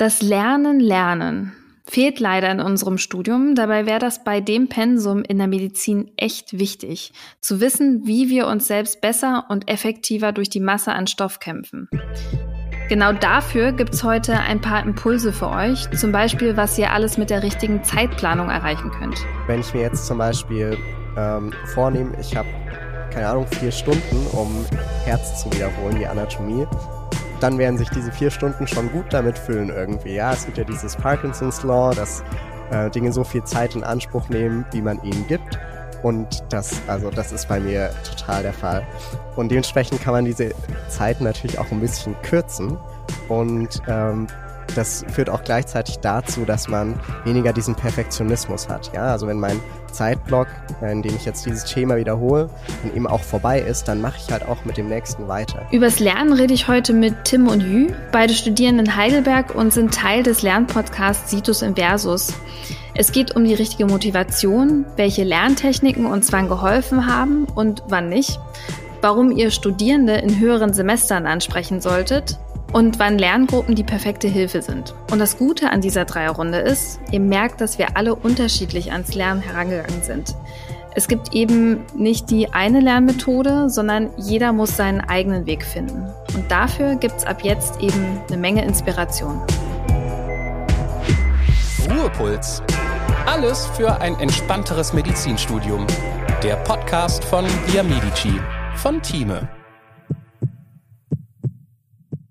Das Lernen, Lernen fehlt leider in unserem Studium. Dabei wäre das bei dem Pensum in der Medizin echt wichtig, zu wissen, wie wir uns selbst besser und effektiver durch die Masse an Stoff kämpfen. Genau dafür gibt es heute ein paar Impulse für euch, zum Beispiel, was ihr alles mit der richtigen Zeitplanung erreichen könnt. Wenn ich mir jetzt zum Beispiel ähm, vornehme, ich habe, keine Ahnung, vier Stunden, um Herz zu wiederholen, die Anatomie, dann werden sich diese vier Stunden schon gut damit füllen irgendwie. Ja, es gibt ja dieses Parkinson's Law, dass äh, Dinge so viel Zeit in Anspruch nehmen, wie man ihnen gibt. Und das, also das ist bei mir total der Fall. Und dementsprechend kann man diese Zeit natürlich auch ein bisschen kürzen. Und ähm, das führt auch gleichzeitig dazu, dass man weniger diesen Perfektionismus hat. Ja, also wenn mein Zeitblock, in dem ich jetzt dieses Thema wiederhole, dann eben auch vorbei ist, dann mache ich halt auch mit dem nächsten weiter. Übers Lernen rede ich heute mit Tim und Jü. Beide studieren in Heidelberg und sind Teil des Lernpodcasts Situs Inversus. Es geht um die richtige Motivation, welche Lerntechniken uns wann geholfen haben und wann nicht, warum ihr Studierende in höheren Semestern ansprechen solltet und wann Lerngruppen die perfekte Hilfe sind. Und das Gute an dieser Dreierrunde ist, ihr merkt, dass wir alle unterschiedlich ans Lernen herangegangen sind. Es gibt eben nicht die eine Lernmethode, sondern jeder muss seinen eigenen Weg finden. Und dafür gibt es ab jetzt eben eine Menge Inspiration. Ruhepuls. Alles für ein entspannteres Medizinstudium. Der Podcast von Via Medici von Thieme.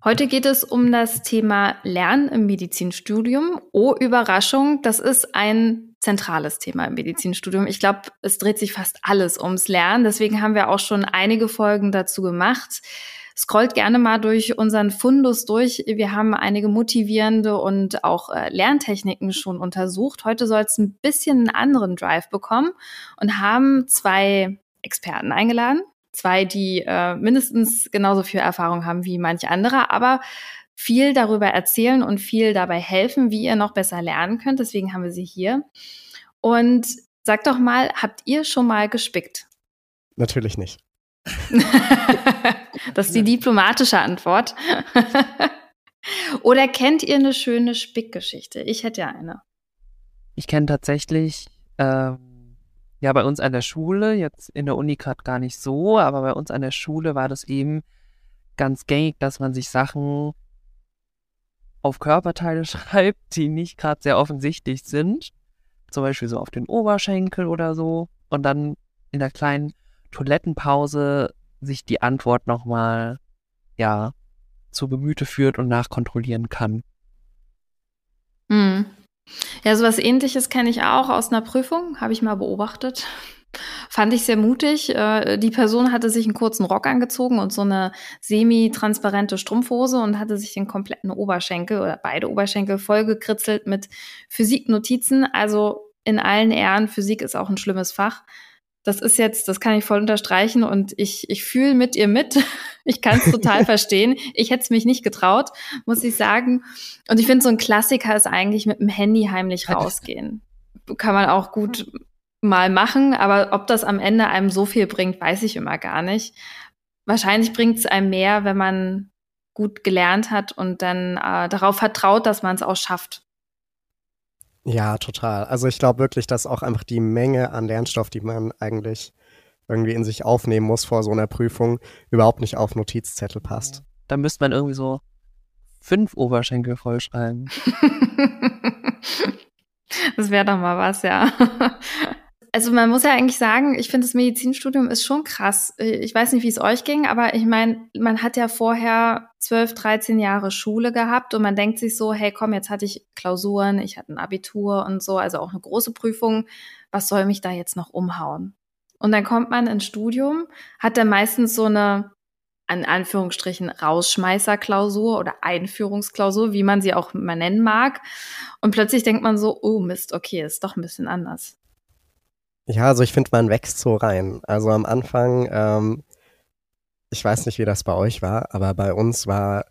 Heute geht es um das Thema Lernen im Medizinstudium. Oh, Überraschung, das ist ein zentrales Thema im Medizinstudium. Ich glaube, es dreht sich fast alles ums Lernen. Deswegen haben wir auch schon einige Folgen dazu gemacht. Scrollt gerne mal durch unseren Fundus durch. Wir haben einige motivierende und auch äh, Lerntechniken schon untersucht. Heute soll es ein bisschen einen anderen Drive bekommen und haben zwei Experten eingeladen zwei, die äh, mindestens genauso viel Erfahrung haben wie manche andere, aber viel darüber erzählen und viel dabei helfen, wie ihr noch besser lernen könnt. Deswegen haben wir sie hier. Und sagt doch mal, habt ihr schon mal gespickt? Natürlich nicht. das ist die diplomatische Antwort. Oder kennt ihr eine schöne Spickgeschichte? Ich hätte ja eine. Ich kenne tatsächlich ähm, ja, bei uns an der Schule, jetzt in der Uni gerade gar nicht so, aber bei uns an der Schule war das eben ganz gängig, dass man sich Sachen auf Körperteile schreibt, die nicht gerade sehr offensichtlich sind. Zum Beispiel so auf den Oberschenkel oder so. Und dann in der kleinen Toilettenpause sich die Antwort nochmal, ja, zu Gemüte führt und nachkontrollieren kann. Mhm. Ja, sowas ähnliches kenne ich auch aus einer Prüfung, habe ich mal beobachtet. Fand ich sehr mutig. Äh, die Person hatte sich einen kurzen Rock angezogen und so eine semi-transparente Strumpfhose und hatte sich den kompletten Oberschenkel oder beide Oberschenkel vollgekritzelt mit Physiknotizen. Also in allen Ehren, Physik ist auch ein schlimmes Fach das ist jetzt, das kann ich voll unterstreichen und ich, ich fühle mit ihr mit. Ich kann es total verstehen. Ich hätte es mich nicht getraut, muss ich sagen. Und ich finde, so ein Klassiker ist eigentlich mit dem Handy heimlich rausgehen. Kann man auch gut mal machen, aber ob das am Ende einem so viel bringt, weiß ich immer gar nicht. Wahrscheinlich bringt es einem mehr, wenn man gut gelernt hat und dann äh, darauf vertraut, dass man es auch schafft. Ja, total. Also ich glaube wirklich, dass auch einfach die Menge an Lernstoff, die man eigentlich irgendwie in sich aufnehmen muss vor so einer Prüfung, überhaupt nicht auf Notizzettel passt. Da müsste man irgendwie so fünf Oberschenkel vollschreiben. das wäre doch mal was, ja also man muss ja eigentlich sagen, ich finde das Medizinstudium ist schon krass. Ich weiß nicht, wie es euch ging, aber ich meine, man hat ja vorher 12, 13 Jahre Schule gehabt und man denkt sich so, hey, komm, jetzt hatte ich Klausuren, ich hatte ein Abitur und so, also auch eine große Prüfung. Was soll mich da jetzt noch umhauen? Und dann kommt man ins Studium, hat dann meistens so eine an Anführungsstrichen Rausschmeißerklausur oder Einführungsklausur, wie man sie auch mal nennen mag. Und plötzlich denkt man so, oh Mist, okay, ist doch ein bisschen anders. Ja, also ich finde, man wächst so rein. Also am Anfang, ähm, ich weiß nicht, wie das bei euch war, aber bei uns war,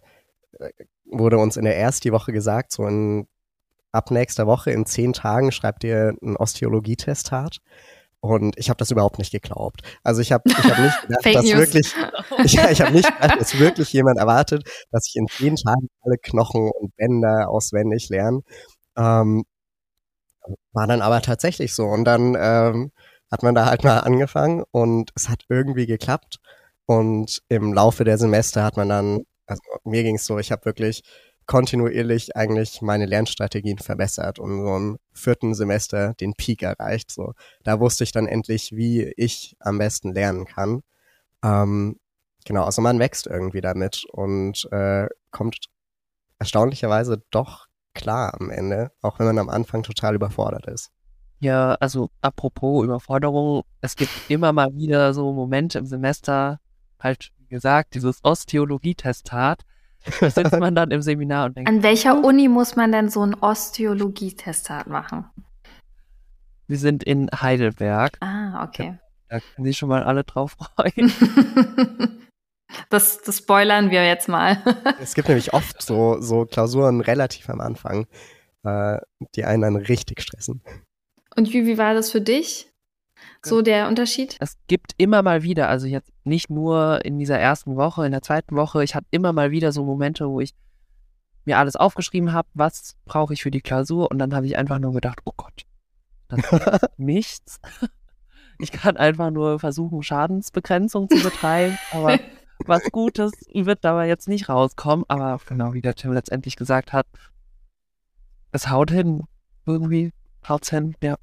äh, wurde uns in der ersten Woche gesagt, so in, ab nächster Woche in zehn Tagen schreibt ihr ein Osteologietestat. Und ich habe das überhaupt nicht geglaubt. Also ich habe ich hab nicht gedacht, dass News. wirklich, ich, ich habe nicht gedacht, dass wirklich jemand erwartet, dass ich in zehn Tagen alle Knochen und Bänder auswendig lerne. Ähm, war dann aber tatsächlich so. Und dann ähm, hat man da halt mal angefangen und es hat irgendwie geklappt. Und im Laufe der Semester hat man dann, also mir ging es so, ich habe wirklich kontinuierlich eigentlich meine Lernstrategien verbessert und so im vierten Semester den Peak erreicht. So, da wusste ich dann endlich, wie ich am besten lernen kann. Ähm, genau, also man wächst irgendwie damit und äh, kommt erstaunlicherweise doch klar am Ende, auch wenn man am Anfang total überfordert ist. Ja, also apropos Überforderung, es gibt immer mal wieder so Momente im Semester, halt wie gesagt, dieses Osteologietestat. Da sitzt man dann im Seminar und denkt, An welcher Uni muss man denn so ein Osteologie-Testat machen? wir sind in Heidelberg. Ah, okay. Da können sich schon mal alle drauf freuen. Das, das spoilern wir jetzt mal. Es gibt nämlich oft so, so Klausuren relativ am Anfang, äh, die einen dann richtig stressen. Und wie, wie war das für dich? So der Unterschied? Es gibt immer mal wieder, also jetzt nicht nur in dieser ersten Woche, in der zweiten Woche, ich hatte immer mal wieder so Momente, wo ich mir alles aufgeschrieben habe, was brauche ich für die Klausur und dann habe ich einfach nur gedacht, oh Gott, das ist nichts. Ich kann einfach nur versuchen, Schadensbegrenzung zu betreiben, aber was Gutes wird dabei jetzt nicht rauskommen. Aber genau wie der Tim letztendlich gesagt hat, es haut hin. Irgendwie haut's hin, ja.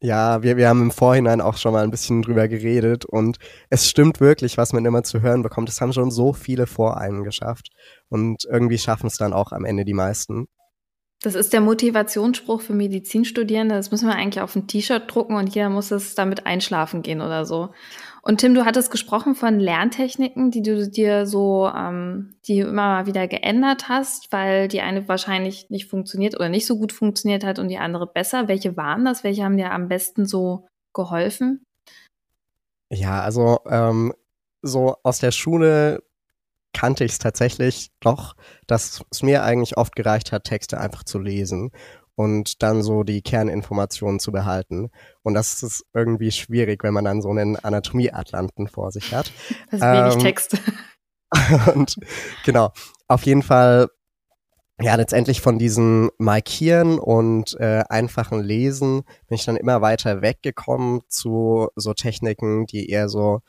Ja, wir, wir haben im Vorhinein auch schon mal ein bisschen drüber geredet und es stimmt wirklich, was man immer zu hören bekommt. Es haben schon so viele vor einem geschafft und irgendwie schaffen es dann auch am Ende die meisten. Das ist der Motivationsspruch für Medizinstudierende. Das müssen wir eigentlich auf ein T-Shirt drucken und jeder muss es damit einschlafen gehen oder so. Und Tim, du hattest gesprochen von Lerntechniken, die du dir so, ähm, die immer mal wieder geändert hast, weil die eine wahrscheinlich nicht funktioniert oder nicht so gut funktioniert hat und die andere besser. Welche waren das? Welche haben dir am besten so geholfen? Ja, also ähm, so aus der Schule kannte ich es tatsächlich doch, dass es mir eigentlich oft gereicht hat, Texte einfach zu lesen und dann so die Kerninformationen zu behalten. Und das ist irgendwie schwierig, wenn man dann so einen Anatomieatlanten vor sich hat. Das ist wenig Ähm, Text. und genau, auf jeden Fall, ja, letztendlich von diesem Markieren und äh, einfachen Lesen bin ich dann immer weiter weggekommen zu so Techniken, die eher so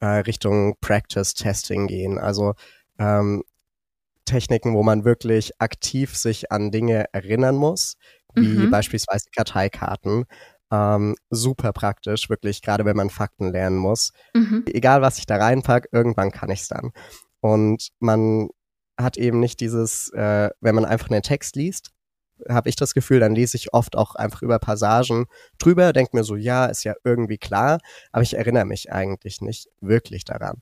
äh, Richtung Practice-Testing gehen. Also ähm, Techniken, wo man wirklich aktiv sich an Dinge erinnern muss, wie Mhm. beispielsweise Karteikarten. Ähm, super praktisch, wirklich, gerade wenn man Fakten lernen muss Mhm. egal was ich da reinpack, irgendwann kann ich's dann. Und man hat eben nicht dieses, äh, wenn man einfach einen Text liest, habe ich das Gefühl, dann lese ich oft auch einfach über Passagen drüber, denke mir so, ja, ist ja irgendwie klar, aber ich erinnere mich eigentlich nicht wirklich daran.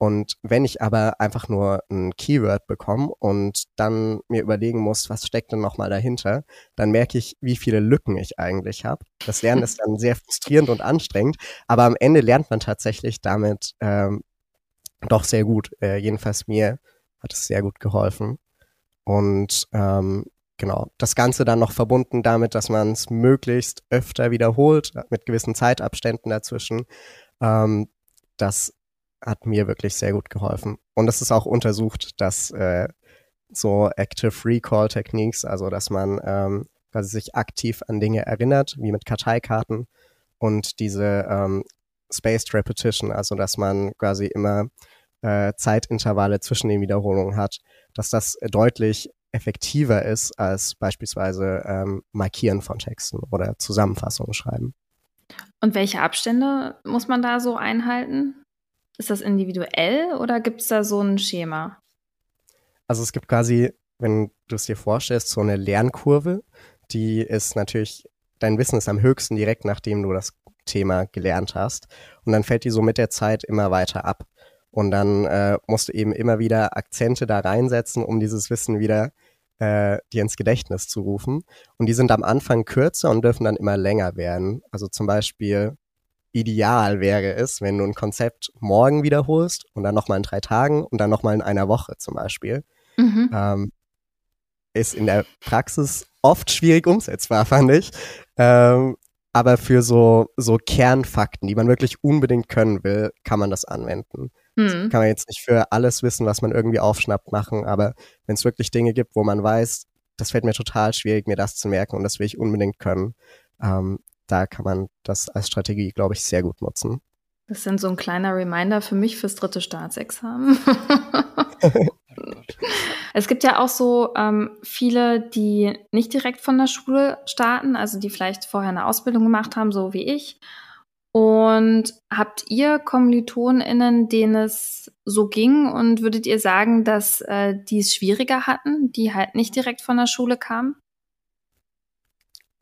Und wenn ich aber einfach nur ein Keyword bekomme und dann mir überlegen muss, was steckt denn nochmal dahinter, dann merke ich, wie viele Lücken ich eigentlich habe. Das Lernen ist dann sehr frustrierend und anstrengend, aber am Ende lernt man tatsächlich damit ähm, doch sehr gut. Äh, jedenfalls mir hat es sehr gut geholfen. Und ähm, genau, das Ganze dann noch verbunden damit, dass man es möglichst öfter wiederholt, mit gewissen Zeitabständen dazwischen. Ähm, das hat mir wirklich sehr gut geholfen. Und es ist auch untersucht, dass äh, so Active Recall Techniques, also dass man ähm, quasi sich aktiv an Dinge erinnert, wie mit Karteikarten und diese ähm, Spaced Repetition, also dass man quasi immer äh, Zeitintervalle zwischen den Wiederholungen hat, dass das deutlich effektiver ist als beispielsweise ähm, Markieren von Texten oder Zusammenfassungen schreiben. Und welche Abstände muss man da so einhalten? Ist das individuell oder gibt es da so ein Schema? Also es gibt quasi, wenn du es dir vorstellst, so eine Lernkurve, die ist natürlich, dein Wissen ist am höchsten direkt, nachdem du das Thema gelernt hast. Und dann fällt die so mit der Zeit immer weiter ab. Und dann äh, musst du eben immer wieder Akzente da reinsetzen, um dieses Wissen wieder äh, dir ins Gedächtnis zu rufen. Und die sind am Anfang kürzer und dürfen dann immer länger werden. Also zum Beispiel ideal wäre es, wenn du ein Konzept morgen wiederholst und dann nochmal in drei Tagen und dann nochmal in einer Woche zum Beispiel. Mhm. Ähm, ist in der Praxis oft schwierig umsetzbar, fand ich. Ähm, aber für so, so Kernfakten, die man wirklich unbedingt können will, kann man das anwenden. Hm. kann man jetzt nicht für alles wissen, was man irgendwie aufschnappt, machen, aber wenn es wirklich Dinge gibt, wo man weiß, das fällt mir total schwierig, mir das zu merken und das will ich unbedingt können, ähm, da kann man das als Strategie, glaube ich, sehr gut nutzen. Das sind so ein kleiner Reminder für mich fürs dritte Staatsexamen. es gibt ja auch so ähm, viele, die nicht direkt von der Schule starten, also die vielleicht vorher eine Ausbildung gemacht haben, so wie ich. Und habt ihr KommilitonInnen, denen es so ging und würdet ihr sagen, dass äh, die es schwieriger hatten, die halt nicht direkt von der Schule kamen?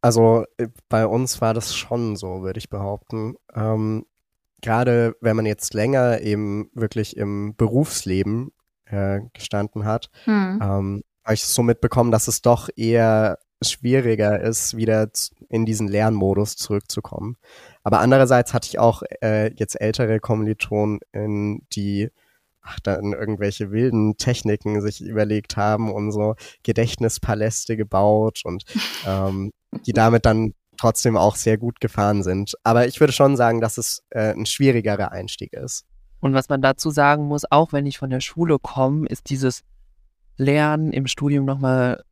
Also äh, bei uns war das schon so, würde ich behaupten. Ähm, Gerade wenn man jetzt länger eben wirklich im Berufsleben äh, gestanden hat, hm. ähm, habe ich so mitbekommen, dass es doch eher schwieriger ist, wieder in diesen Lernmodus zurückzukommen. Aber andererseits hatte ich auch äh, jetzt ältere Kommilitonen, die ach, dann irgendwelche wilden Techniken sich überlegt haben und so Gedächtnispaläste gebaut und ähm, die damit dann trotzdem auch sehr gut gefahren sind. Aber ich würde schon sagen, dass es äh, ein schwierigerer Einstieg ist. Und was man dazu sagen muss, auch wenn ich von der Schule komme, ist dieses Lernen im Studium nochmal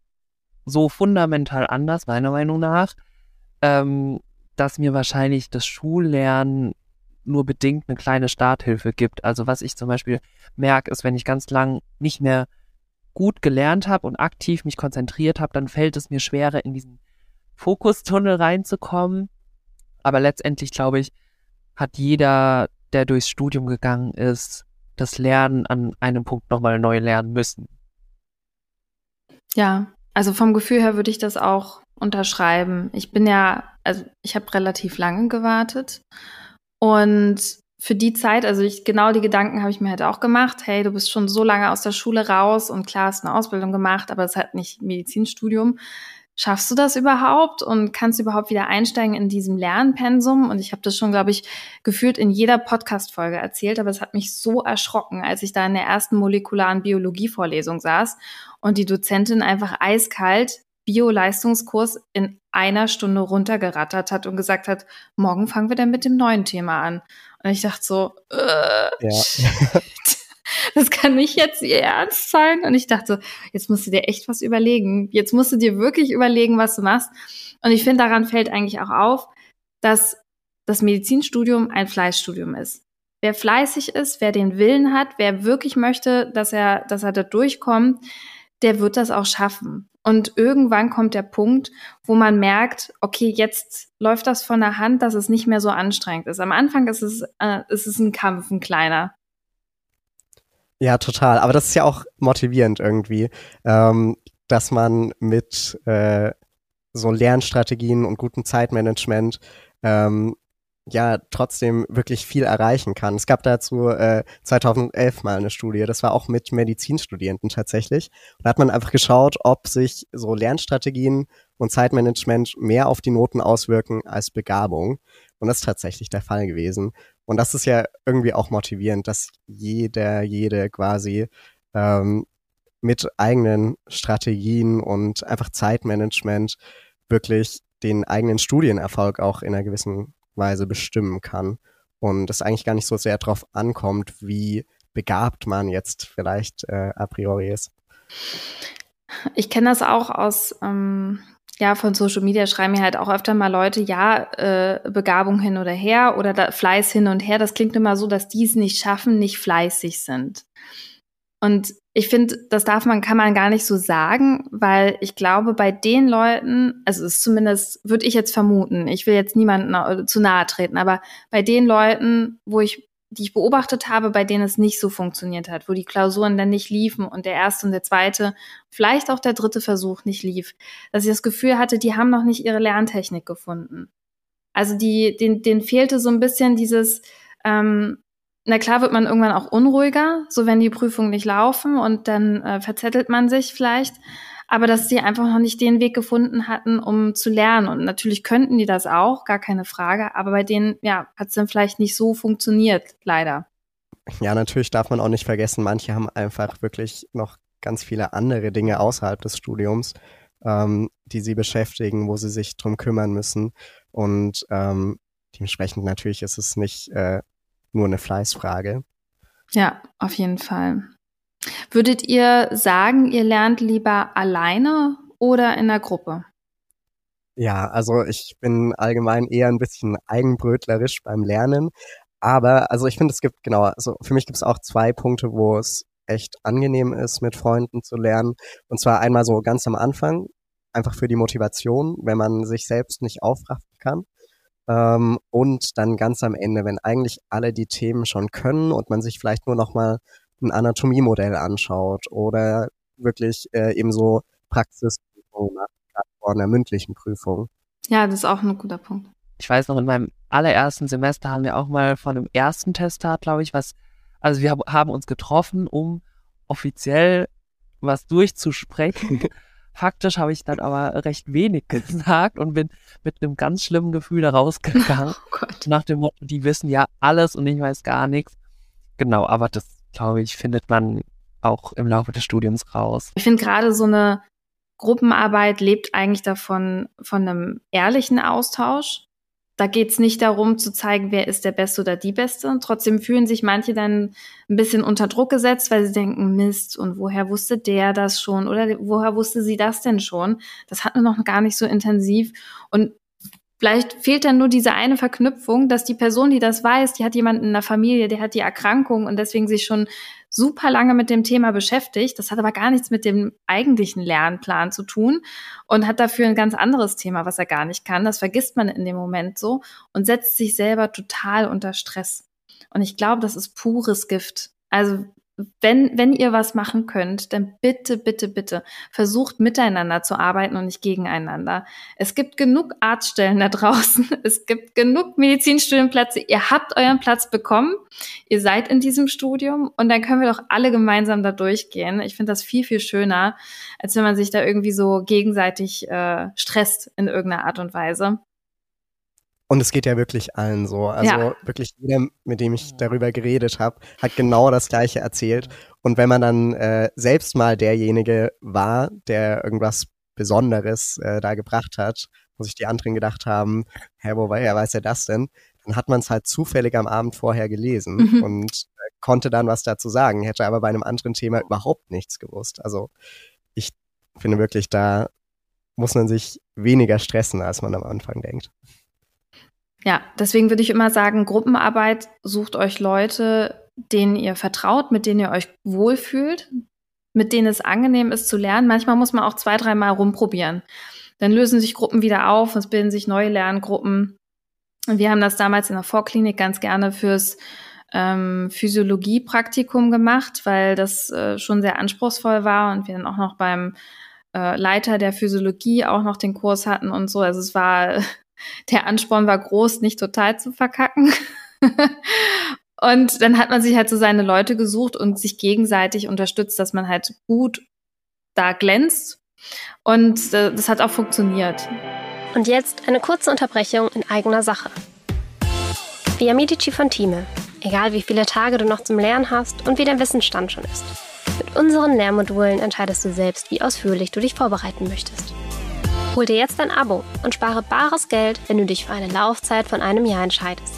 so fundamental anders, meiner Meinung nach, ähm, dass mir wahrscheinlich das Schullernen nur bedingt eine kleine Starthilfe gibt. Also was ich zum Beispiel merke, ist, wenn ich ganz lang nicht mehr gut gelernt habe und aktiv mich konzentriert habe, dann fällt es mir schwerer, in diesen Fokustunnel reinzukommen. Aber letztendlich, glaube ich, hat jeder, der durchs Studium gegangen ist, das Lernen an einem Punkt nochmal neu lernen müssen. Ja, also vom Gefühl her würde ich das auch unterschreiben. Ich bin ja, also ich habe relativ lange gewartet und für die Zeit, also ich, genau die Gedanken habe ich mir halt auch gemacht. Hey, du bist schon so lange aus der Schule raus und klar hast eine Ausbildung gemacht, aber es halt nicht Medizinstudium. Schaffst du das überhaupt und kannst du überhaupt wieder einsteigen in diesem Lernpensum? Und ich habe das schon, glaube ich, gefühlt in jeder Podcast-Folge erzählt, aber es hat mich so erschrocken, als ich da in der ersten molekularen Biologie-Vorlesung saß und die Dozentin einfach eiskalt Bio-Leistungskurs in einer Stunde runtergerattert hat und gesagt hat, morgen fangen wir dann mit dem neuen Thema an. Und ich dachte so, äh, ja. das kann nicht jetzt ihr Ernst sein. Und ich dachte, jetzt musst du dir echt was überlegen. Jetzt musst du dir wirklich überlegen, was du machst. Und ich finde, daran fällt eigentlich auch auf, dass das Medizinstudium ein Fleißstudium ist. Wer fleißig ist, wer den Willen hat, wer wirklich möchte, dass er, dass er da durchkommt, der wird das auch schaffen. Und irgendwann kommt der Punkt, wo man merkt, okay, jetzt läuft das von der Hand, dass es nicht mehr so anstrengend ist. Am Anfang ist es, äh, ist es ein Kampf, ein kleiner. Ja, total. Aber das ist ja auch motivierend irgendwie, ähm, dass man mit äh, so Lernstrategien und gutem Zeitmanagement ähm, ja trotzdem wirklich viel erreichen kann. Es gab dazu äh, 2011 mal eine Studie, das war auch mit Medizinstudenten tatsächlich. Da hat man einfach geschaut, ob sich so Lernstrategien und Zeitmanagement mehr auf die Noten auswirken als Begabung. Und das ist tatsächlich der Fall gewesen. Und das ist ja irgendwie auch motivierend, dass jeder, jede quasi ähm, mit eigenen Strategien und einfach Zeitmanagement wirklich den eigenen Studienerfolg auch in einer gewissen Weise bestimmen kann und es eigentlich gar nicht so sehr darauf ankommt, wie begabt man jetzt vielleicht äh, a priori ist. Ich kenne das auch aus, ähm, ja, von Social Media schreiben mir halt auch öfter mal Leute, ja, äh, Begabung hin oder her oder da, Fleiß hin und her. Das klingt immer so, dass die es nicht schaffen, nicht fleißig sind. Und ich finde, das darf man, kann man gar nicht so sagen, weil ich glaube, bei den Leuten, also es ist zumindest, würde ich jetzt vermuten, ich will jetzt niemandem zu nahe treten, aber bei den Leuten, wo ich, die ich beobachtet habe, bei denen es nicht so funktioniert hat, wo die Klausuren dann nicht liefen und der erste und der zweite, vielleicht auch der dritte Versuch nicht lief, dass ich das Gefühl hatte, die haben noch nicht ihre Lerntechnik gefunden. Also die, den, denen fehlte so ein bisschen dieses, ähm, na klar wird man irgendwann auch unruhiger, so wenn die Prüfungen nicht laufen und dann äh, verzettelt man sich vielleicht. Aber dass sie einfach noch nicht den Weg gefunden hatten, um zu lernen. Und natürlich könnten die das auch, gar keine Frage. Aber bei denen, ja, hat es dann vielleicht nicht so funktioniert, leider. Ja, natürlich darf man auch nicht vergessen, manche haben einfach wirklich noch ganz viele andere Dinge außerhalb des Studiums, ähm, die sie beschäftigen, wo sie sich drum kümmern müssen. Und ähm, dementsprechend natürlich ist es nicht äh, nur eine Fleißfrage. Ja, auf jeden Fall. Würdet ihr sagen, ihr lernt lieber alleine oder in der Gruppe? Ja, also ich bin allgemein eher ein bisschen eigenbrötlerisch beim Lernen. Aber also ich finde, es gibt, genau, also für mich gibt es auch zwei Punkte, wo es echt angenehm ist, mit Freunden zu lernen. Und zwar einmal so ganz am Anfang, einfach für die Motivation, wenn man sich selbst nicht aufraffen kann. Ähm, und dann ganz am Ende, wenn eigentlich alle die Themen schon können und man sich vielleicht nur noch mal ein Anatomiemodell anschaut oder wirklich äh, eben so Praxisprüfungen macht, vor einer mündlichen Prüfung. Ja, das ist auch ein guter Punkt. Ich weiß noch, in meinem allerersten Semester haben wir auch mal von einem ersten Testat, glaube ich, was, also wir haben uns getroffen, um offiziell was durchzusprechen. Faktisch habe ich dann aber recht wenig gesagt und bin mit einem ganz schlimmen Gefühl da rausgegangen. Oh nach dem Motto, die wissen ja alles und ich weiß gar nichts. Genau, aber das, glaube ich, findet man auch im Laufe des Studiums raus. Ich finde gerade so eine Gruppenarbeit lebt eigentlich davon, von einem ehrlichen Austausch. Da geht's nicht darum zu zeigen, wer ist der Beste oder die Beste. Trotzdem fühlen sich manche dann ein bisschen unter Druck gesetzt, weil sie denken, Mist, und woher wusste der das schon? Oder woher wusste sie das denn schon? Das hatten wir noch gar nicht so intensiv. Und Vielleicht fehlt dann nur diese eine Verknüpfung, dass die Person, die das weiß, die hat jemanden in der Familie, der hat die Erkrankung und deswegen sich schon super lange mit dem Thema beschäftigt. Das hat aber gar nichts mit dem eigentlichen Lernplan zu tun und hat dafür ein ganz anderes Thema, was er gar nicht kann. Das vergisst man in dem Moment so und setzt sich selber total unter Stress. Und ich glaube, das ist pures Gift. Also wenn, wenn ihr was machen könnt, dann bitte, bitte, bitte versucht miteinander zu arbeiten und nicht gegeneinander. Es gibt genug Arztstellen da draußen. Es gibt genug Medizinstudienplätze. Ihr habt euren Platz bekommen. Ihr seid in diesem Studium und dann können wir doch alle gemeinsam da durchgehen. Ich finde das viel, viel schöner, als wenn man sich da irgendwie so gegenseitig äh, stresst in irgendeiner Art und Weise. Und es geht ja wirklich allen so. Also ja. wirklich jeder, mit dem ich darüber geredet habe, hat genau das Gleiche erzählt. Und wenn man dann äh, selbst mal derjenige war, der irgendwas Besonderes äh, da gebracht hat, wo sich die anderen gedacht haben, hä, woher weiß er das denn? Dann hat man es halt zufällig am Abend vorher gelesen mhm. und äh, konnte dann was dazu sagen, hätte aber bei einem anderen Thema überhaupt nichts gewusst. Also ich finde wirklich, da muss man sich weniger stressen, als man am Anfang denkt. Ja, deswegen würde ich immer sagen, Gruppenarbeit sucht euch Leute, denen ihr vertraut, mit denen ihr euch wohlfühlt, mit denen es angenehm ist zu lernen. Manchmal muss man auch zwei, dreimal rumprobieren. Dann lösen sich Gruppen wieder auf, es bilden sich neue Lerngruppen. Wir haben das damals in der Vorklinik ganz gerne fürs ähm, Physiologie-Praktikum gemacht, weil das äh, schon sehr anspruchsvoll war und wir dann auch noch beim äh, Leiter der Physiologie auch noch den Kurs hatten und so. Also es war der Ansporn war groß, nicht total zu verkacken. und dann hat man sich halt so seine Leute gesucht und sich gegenseitig unterstützt, dass man halt gut da glänzt. Und äh, das hat auch funktioniert. Und jetzt eine kurze Unterbrechung in eigener Sache. Via Medici von Time. Egal wie viele Tage du noch zum Lernen hast und wie dein Wissensstand schon ist. Mit unseren Lehrmodulen entscheidest du selbst, wie ausführlich du dich vorbereiten möchtest. Hol dir jetzt ein Abo und spare bares Geld, wenn du dich für eine Laufzeit von einem Jahr entscheidest.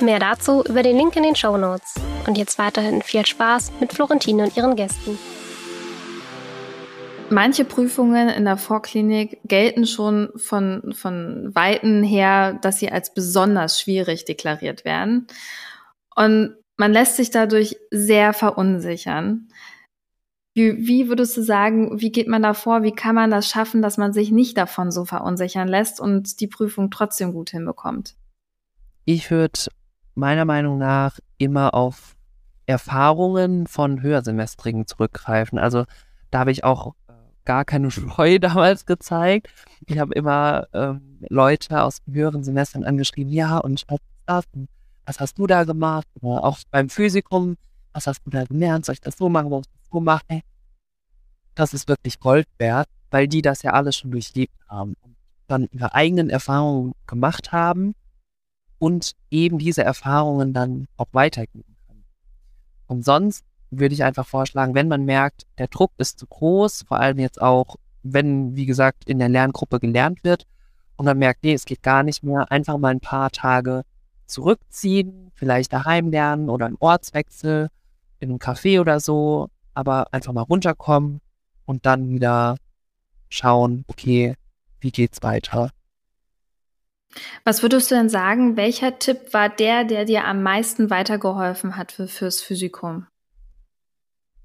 Mehr dazu über den Link in den Show Notes. Und jetzt weiterhin viel Spaß mit Florentine und ihren Gästen. Manche Prüfungen in der Vorklinik gelten schon von, von Weiten her, dass sie als besonders schwierig deklariert werden. Und man lässt sich dadurch sehr verunsichern. Wie, wie würdest du sagen, wie geht man da vor? Wie kann man das schaffen, dass man sich nicht davon so verunsichern lässt und die Prüfung trotzdem gut hinbekommt? Ich würde meiner Meinung nach immer auf Erfahrungen von Höhersemestrigen zurückgreifen. Also da habe ich auch äh, gar keine Scheu damals gezeigt. Ich habe immer ähm, Leute aus höheren Semestern angeschrieben, ja, und was hast du da gemacht? Auch beim Physikum, was hast du da gelernt? Soll ich das so machen? gemacht, ey, das ist wirklich Gold wert, weil die das ja alles schon durchlebt haben und dann ihre eigenen Erfahrungen gemacht haben und eben diese Erfahrungen dann auch weitergeben können. Und sonst würde ich einfach vorschlagen, wenn man merkt, der Druck ist zu groß, vor allem jetzt auch, wenn, wie gesagt, in der Lerngruppe gelernt wird und dann merkt, nee, es geht gar nicht mehr, einfach mal ein paar Tage zurückziehen, vielleicht daheim lernen oder einen Ortswechsel in einem Café oder so, aber einfach mal runterkommen und dann wieder schauen, okay, wie geht's weiter? Was würdest du denn sagen, welcher Tipp war der, der dir am meisten weitergeholfen hat für, fürs Physikum?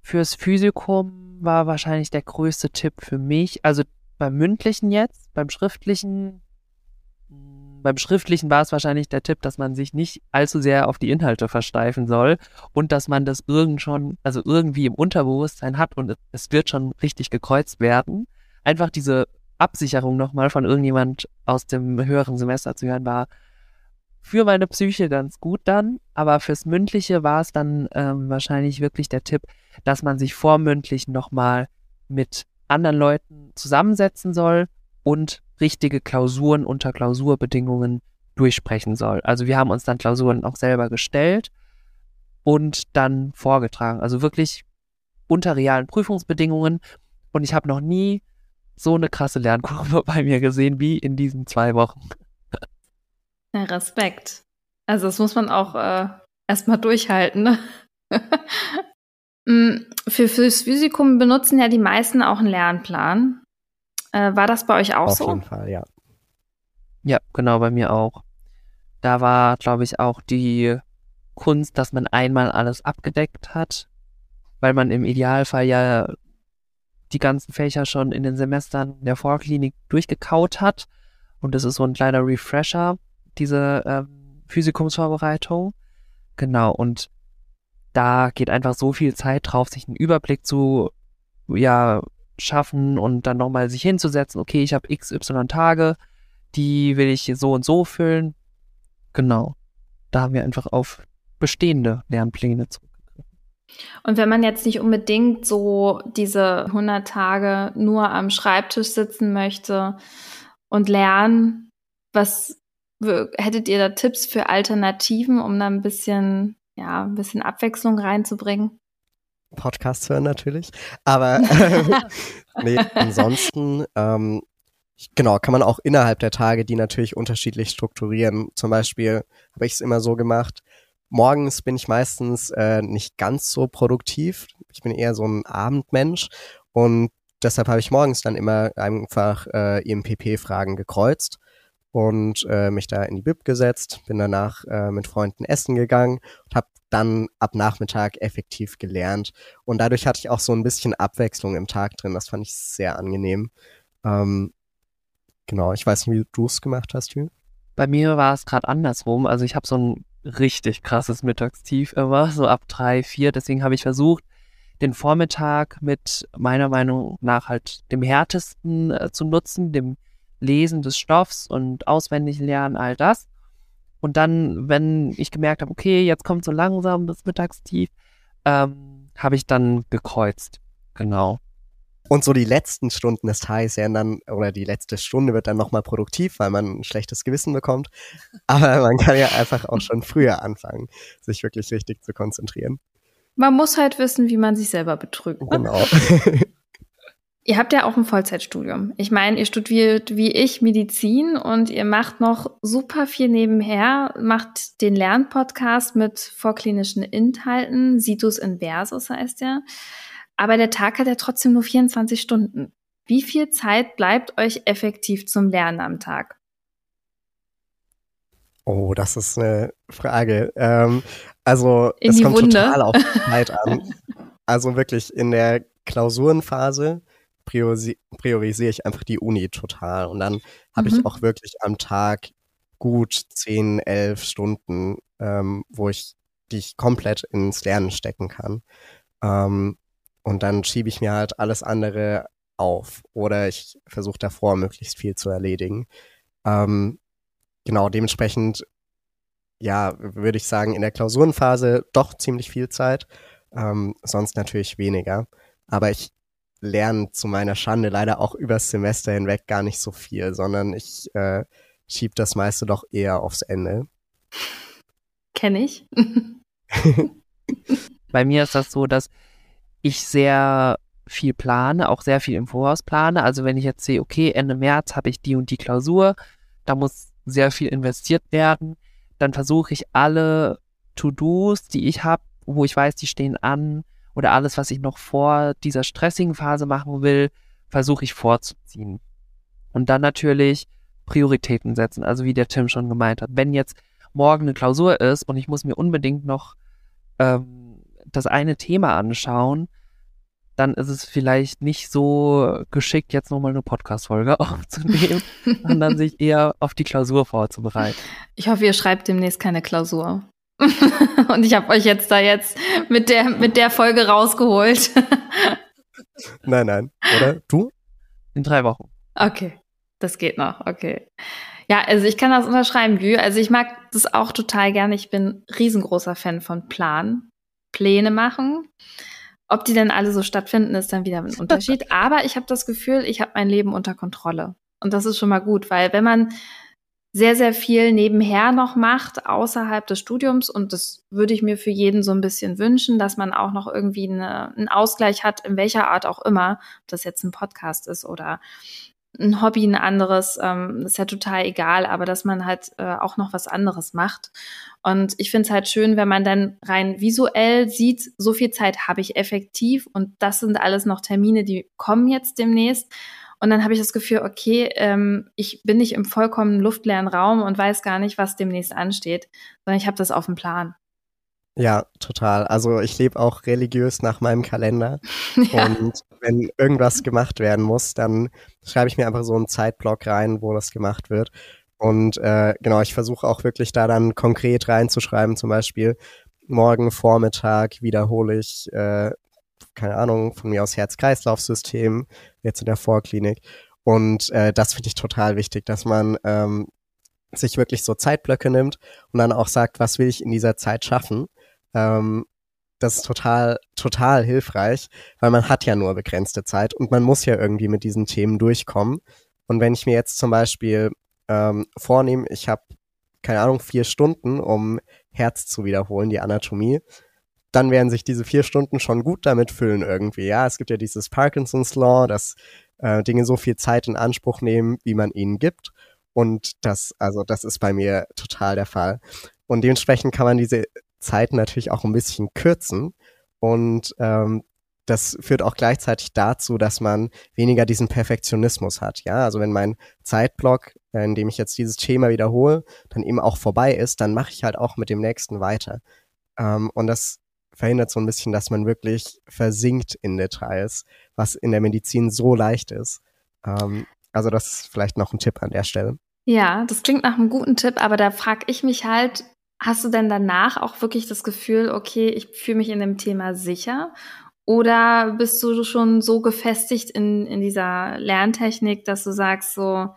Fürs Physikum war wahrscheinlich der größte Tipp für mich, also beim mündlichen jetzt, beim schriftlichen beim Schriftlichen war es wahrscheinlich der Tipp, dass man sich nicht allzu sehr auf die Inhalte versteifen soll und dass man das irgend schon, also irgendwie im Unterbewusstsein hat und es wird schon richtig gekreuzt werden. Einfach diese Absicherung nochmal von irgendjemand aus dem höheren Semester zu hören war für meine Psyche ganz gut dann, aber fürs Mündliche war es dann ähm, wahrscheinlich wirklich der Tipp, dass man sich vor Mündlichen nochmal mit anderen Leuten zusammensetzen soll und richtige Klausuren unter Klausurbedingungen durchsprechen soll. Also wir haben uns dann Klausuren auch selber gestellt und dann vorgetragen. Also wirklich unter realen Prüfungsbedingungen. Und ich habe noch nie so eine krasse Lernkurve bei mir gesehen wie in diesen zwei Wochen. Respekt. Also das muss man auch äh, erstmal durchhalten. Ne? Mm, für, fürs Physikum benutzen ja die meisten auch einen Lernplan. Äh, war das bei euch auch Auf so? jeden Fall, ja. Ja, genau, bei mir auch. Da war, glaube ich, auch die Kunst, dass man einmal alles abgedeckt hat, weil man im Idealfall ja die ganzen Fächer schon in den Semestern der Vorklinik durchgekaut hat. Und das ist so ein kleiner Refresher, diese ähm, Physikumsvorbereitung. Genau, und da geht einfach so viel Zeit drauf, sich einen Überblick zu ja, schaffen und dann nochmal sich hinzusetzen, okay, ich habe XY Tage, die will ich so und so füllen. Genau. Da haben wir einfach auf bestehende Lernpläne zurückgegriffen. Und wenn man jetzt nicht unbedingt so diese 100 Tage nur am Schreibtisch sitzen möchte und lernen, was hättet ihr da Tipps für Alternativen, um da ein bisschen, ja, ein bisschen Abwechslung reinzubringen? Podcasts hören natürlich. Aber äh, nee, ansonsten, ähm, genau, kann man auch innerhalb der Tage die natürlich unterschiedlich strukturieren. Zum Beispiel habe ich es immer so gemacht, morgens bin ich meistens äh, nicht ganz so produktiv. Ich bin eher so ein Abendmensch und deshalb habe ich morgens dann immer einfach äh, IMPP-Fragen gekreuzt und äh, mich da in die Bib gesetzt, bin danach äh, mit Freunden essen gegangen und habe dann ab Nachmittag effektiv gelernt. Und dadurch hatte ich auch so ein bisschen Abwechslung im Tag drin. Das fand ich sehr angenehm. Ähm, genau, ich weiß nicht, wie du es gemacht hast, Jürgen. Bei mir war es gerade andersrum. Also ich habe so ein richtig krasses Mittagstief immer, so ab drei, vier. Deswegen habe ich versucht, den Vormittag mit meiner Meinung nach halt dem härtesten äh, zu nutzen, dem Lesen des Stoffs und auswendig lernen, all das. Und dann, wenn ich gemerkt habe, okay, jetzt kommt so langsam das Mittagstief, ähm, habe ich dann gekreuzt. Genau. Und so die letzten Stunden des Tages werden dann, oder die letzte Stunde wird dann nochmal produktiv, weil man ein schlechtes Gewissen bekommt. Aber man kann ja einfach auch schon früher anfangen, sich wirklich richtig zu konzentrieren. Man muss halt wissen, wie man sich selber betrügt. Ne? Genau. Ihr habt ja auch ein Vollzeitstudium. Ich meine, ihr studiert wie ich Medizin und ihr macht noch super viel nebenher, macht den Lernpodcast mit vorklinischen Inhalten, Situs Inversus heißt er. Aber der Tag hat ja trotzdem nur 24 Stunden. Wie viel Zeit bleibt euch effektiv zum Lernen am Tag? Oh, das ist eine Frage. Ähm, also In es kommt Wunde. total auf Zeit an. Also wirklich in der Klausurenphase priorisi priorisiere ich einfach die Uni total. Und dann habe Mhm. ich auch wirklich am Tag gut 10, 11 Stunden, ähm, wo ich, die ich komplett ins Lernen stecken kann. Ähm, und dann schiebe ich mir halt alles andere auf. Oder ich versuche davor möglichst viel zu erledigen. Ähm, genau, dementsprechend, ja, würde ich sagen, in der Klausurenphase doch ziemlich viel Zeit. Ähm, sonst natürlich weniger. Aber ich lerne zu meiner Schande leider auch übers Semester hinweg gar nicht so viel, sondern ich äh, schiebe das meiste doch eher aufs Ende. Kenne ich. Bei mir ist das so, dass ich sehr viel plane, auch sehr viel im Voraus plane. Also wenn ich jetzt sehe, okay, Ende März habe ich die und die Klausur, da muss sehr viel investiert werden. Dann versuche ich alle To-Dos, die ich habe, wo ich weiß, die stehen an, oder alles, was ich noch vor dieser stressigen Phase machen will, versuche ich vorzuziehen. Und dann natürlich Prioritäten setzen, also wie der Tim schon gemeint hat. Wenn jetzt morgen eine Klausur ist und ich muss mir unbedingt noch ähm, das eine Thema anschauen, dann ist es vielleicht nicht so geschickt, jetzt nochmal eine Podcast-Folge aufzunehmen, sondern sich eher auf die Klausur vorzubereiten. Ich hoffe, ihr schreibt demnächst keine Klausur. Und ich habe euch jetzt da jetzt mit der, mit der Folge rausgeholt. nein, nein. Oder? Du? In drei Wochen. Okay. Das geht noch. Okay. Ja, also ich kann das unterschreiben, Jü. Also ich mag das auch total gerne. Ich bin riesengroßer Fan von Plan. Pläne machen. Ob die denn alle so stattfinden, ist dann wieder ein Unterschied. Aber ich habe das Gefühl, ich habe mein Leben unter Kontrolle. Und das ist schon mal gut, weil wenn man sehr, sehr viel nebenher noch macht, außerhalb des Studiums. Und das würde ich mir für jeden so ein bisschen wünschen, dass man auch noch irgendwie eine, einen Ausgleich hat, in welcher Art auch immer, ob das jetzt ein Podcast ist oder ein Hobby, ein anderes, ähm, ist ja total egal, aber dass man halt äh, auch noch was anderes macht. Und ich finde es halt schön, wenn man dann rein visuell sieht, so viel Zeit habe ich effektiv und das sind alles noch Termine, die kommen jetzt demnächst. Und dann habe ich das Gefühl, okay, ähm, ich bin nicht im vollkommen luftleeren Raum und weiß gar nicht, was demnächst ansteht, sondern ich habe das auf dem Plan. Ja, total. Also ich lebe auch religiös nach meinem Kalender. ja. Und wenn irgendwas gemacht werden muss, dann schreibe ich mir einfach so einen Zeitblock rein, wo das gemacht wird. Und äh, genau, ich versuche auch wirklich da dann konkret reinzuschreiben, zum Beispiel morgen Vormittag wiederhole ich äh, keine Ahnung, von mir aus Herz-Kreislauf-System, jetzt in der Vorklinik. Und äh, das finde ich total wichtig, dass man ähm, sich wirklich so Zeitblöcke nimmt und dann auch sagt, was will ich in dieser Zeit schaffen. Ähm, das ist total, total hilfreich, weil man hat ja nur begrenzte Zeit und man muss ja irgendwie mit diesen Themen durchkommen. Und wenn ich mir jetzt zum Beispiel ähm, vornehme, ich habe, keine Ahnung, vier Stunden, um Herz zu wiederholen, die Anatomie, dann werden sich diese vier Stunden schon gut damit füllen irgendwie. Ja, es gibt ja dieses Parkinson's Law, dass äh, Dinge so viel Zeit in Anspruch nehmen, wie man ihnen gibt. Und das, also das ist bei mir total der Fall. Und dementsprechend kann man diese Zeit natürlich auch ein bisschen kürzen. Und ähm, das führt auch gleichzeitig dazu, dass man weniger diesen Perfektionismus hat. Ja, also wenn mein Zeitblock, äh, in dem ich jetzt dieses Thema wiederhole, dann eben auch vorbei ist, dann mache ich halt auch mit dem nächsten weiter. Ähm, und das verhindert so ein bisschen, dass man wirklich versinkt in Details, was in der Medizin so leicht ist. Ähm, also das ist vielleicht noch ein Tipp an der Stelle. Ja, das klingt nach einem guten Tipp, aber da frage ich mich halt, hast du denn danach auch wirklich das Gefühl, okay, ich fühle mich in dem Thema sicher? Oder bist du schon so gefestigt in, in dieser Lerntechnik, dass du sagst, so,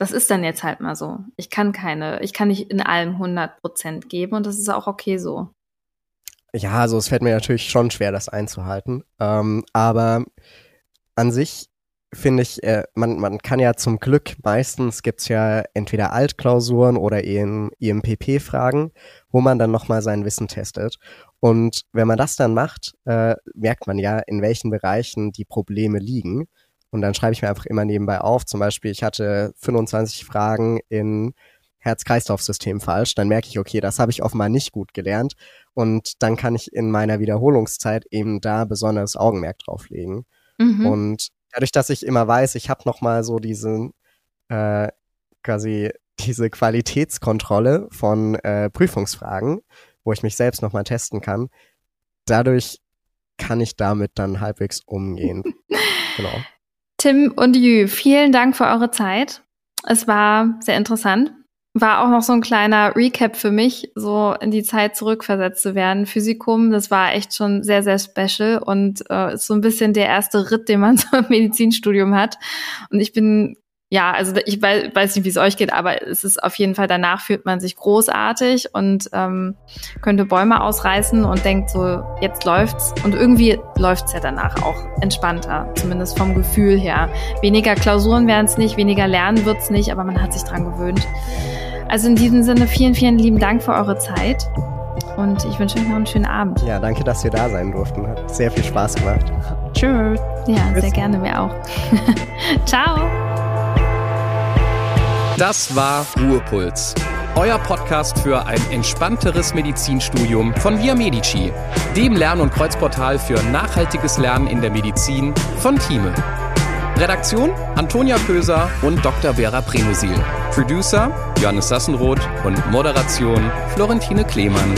das ist dann jetzt halt mal so. Ich kann keine, ich kann nicht in allem 100 Prozent geben und das ist auch okay so. Ja, also es fällt mir natürlich schon schwer, das einzuhalten. Ähm, aber an sich finde ich, äh, man, man kann ja zum Glück meistens gibt's ja entweder Altklausuren oder eben IMPP-Fragen, wo man dann nochmal sein Wissen testet. Und wenn man das dann macht, äh, merkt man ja, in welchen Bereichen die Probleme liegen. Und dann schreibe ich mir einfach immer nebenbei auf. Zum Beispiel, ich hatte 25 Fragen in Herz-Kreislauf-System falsch. Dann merke ich, okay, das habe ich offenbar nicht gut gelernt. Und dann kann ich in meiner Wiederholungszeit eben da besonderes Augenmerk drauf legen. Mhm. Und dadurch, dass ich immer weiß, ich habe noch mal so diesen äh, quasi diese Qualitätskontrolle von äh, Prüfungsfragen, wo ich mich selbst noch mal testen kann, dadurch kann ich damit dann halbwegs umgehen. genau. Tim und Jü, vielen Dank für eure Zeit. Es war sehr interessant war auch noch so ein kleiner Recap für mich, so in die Zeit zurückversetzt zu werden. Physikum, das war echt schon sehr, sehr special und äh, ist so ein bisschen der erste Ritt, den man so im Medizinstudium hat. Und ich bin ja, also ich weiß, weiß nicht, wie es euch geht, aber es ist auf jeden Fall, danach fühlt man sich großartig und ähm, könnte Bäume ausreißen und denkt so, jetzt läuft's. Und irgendwie läuft's ja danach auch entspannter, zumindest vom Gefühl her. Weniger Klausuren werden es nicht, weniger Lernen wird's nicht, aber man hat sich dran gewöhnt. Also in diesem Sinne, vielen, vielen lieben Dank für eure Zeit. Und ich wünsche euch noch einen schönen Abend. Ja, danke, dass wir da sein durften. Hat sehr viel Spaß gemacht. Tschüss. Ja, Tschüss. sehr gerne, mir auch. Ciao. Das war Ruhepuls. Euer Podcast für ein entspannteres Medizinstudium von Via Medici, dem Lern- und Kreuzportal für nachhaltiges Lernen in der Medizin von Thieme. Redaktion Antonia Köser und Dr. Vera Premusil. Producer Johannes Sassenroth und Moderation Florentine Klemann.